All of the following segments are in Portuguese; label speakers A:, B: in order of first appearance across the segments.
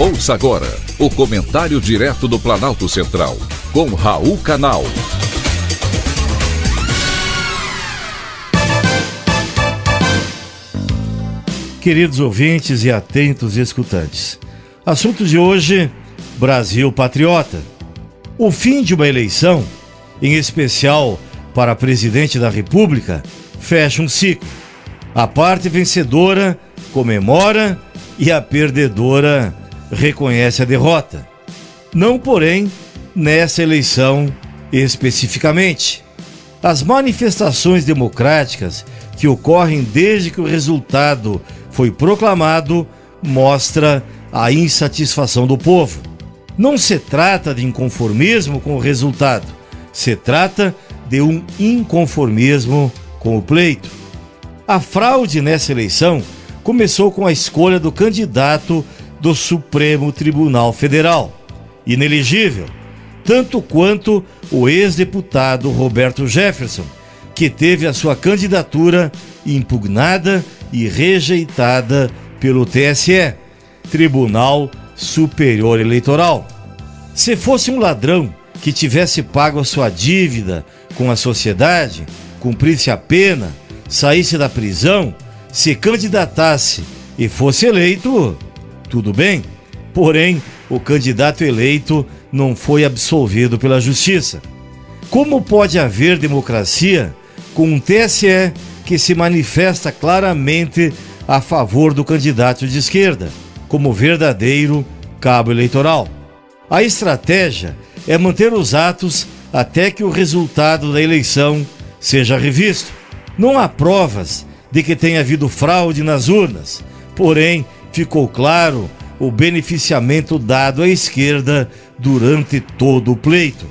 A: Ouça agora o comentário direto do Planalto Central, com Raul Canal.
B: Queridos ouvintes e atentos escutantes, assunto de hoje: Brasil Patriota. O fim de uma eleição, em especial para presidente da República, fecha um ciclo. A parte vencedora comemora e a perdedora reconhece a derrota. Não, porém, nessa eleição especificamente. As manifestações democráticas que ocorrem desde que o resultado foi proclamado mostra a insatisfação do povo. Não se trata de inconformismo com o resultado, se trata de um inconformismo com o pleito. A fraude nessa eleição começou com a escolha do candidato do Supremo Tribunal Federal, inelegível, tanto quanto o ex-deputado Roberto Jefferson, que teve a sua candidatura impugnada e rejeitada pelo TSE, Tribunal Superior Eleitoral. Se fosse um ladrão que tivesse pago a sua dívida com a sociedade, cumprisse a pena, saísse da prisão, se candidatasse e fosse eleito, tudo bem. Porém, o candidato eleito não foi absolvido pela justiça. Como pode haver democracia com um TSE que se manifesta claramente a favor do candidato de esquerda, como verdadeiro cabo eleitoral? A estratégia é manter os atos até que o resultado da eleição seja revisto. Não há provas de que tenha havido fraude nas urnas, porém, ficou claro o beneficiamento dado à esquerda durante todo o pleito.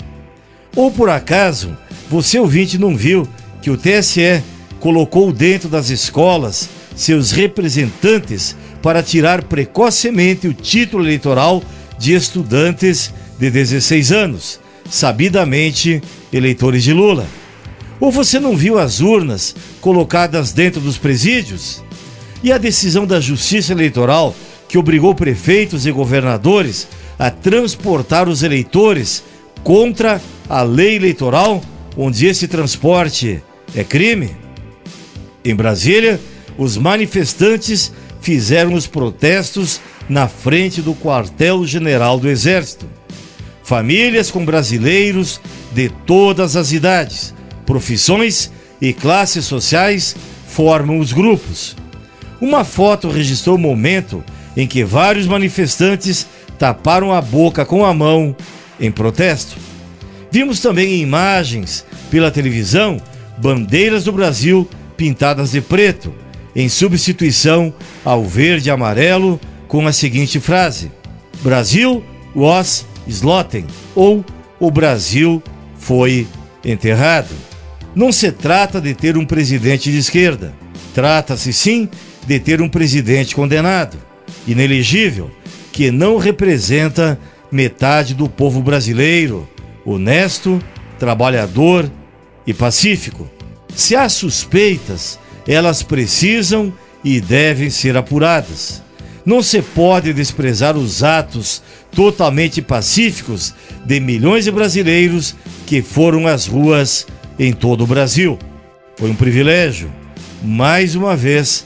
B: Ou por acaso, você ouvinte não viu que o TSE colocou dentro das escolas seus representantes para tirar precocemente o título eleitoral de estudantes de 16 anos, sabidamente eleitores de Lula? Ou você não viu as urnas colocadas dentro dos presídios? E a decisão da Justiça Eleitoral que obrigou prefeitos e governadores a transportar os eleitores contra a lei eleitoral, onde esse transporte é crime? Em Brasília, os manifestantes fizeram os protestos na frente do quartel-general do Exército. Famílias com brasileiros de todas as idades, profissões e classes sociais formam os grupos. Uma foto registrou o momento em que vários manifestantes taparam a boca com a mão em protesto. Vimos também imagens pela televisão bandeiras do Brasil pintadas de preto, em substituição ao verde e amarelo, com a seguinte frase: Brasil was slaughtered, ou o Brasil foi enterrado. Não se trata de ter um presidente de esquerda, trata-se sim de ter um presidente condenado, inelegível, que não representa metade do povo brasileiro, honesto, trabalhador e pacífico. Se há suspeitas, elas precisam e devem ser apuradas. Não se pode desprezar os atos totalmente pacíficos de milhões de brasileiros que foram às ruas em todo o Brasil. Foi um privilégio, mais uma vez,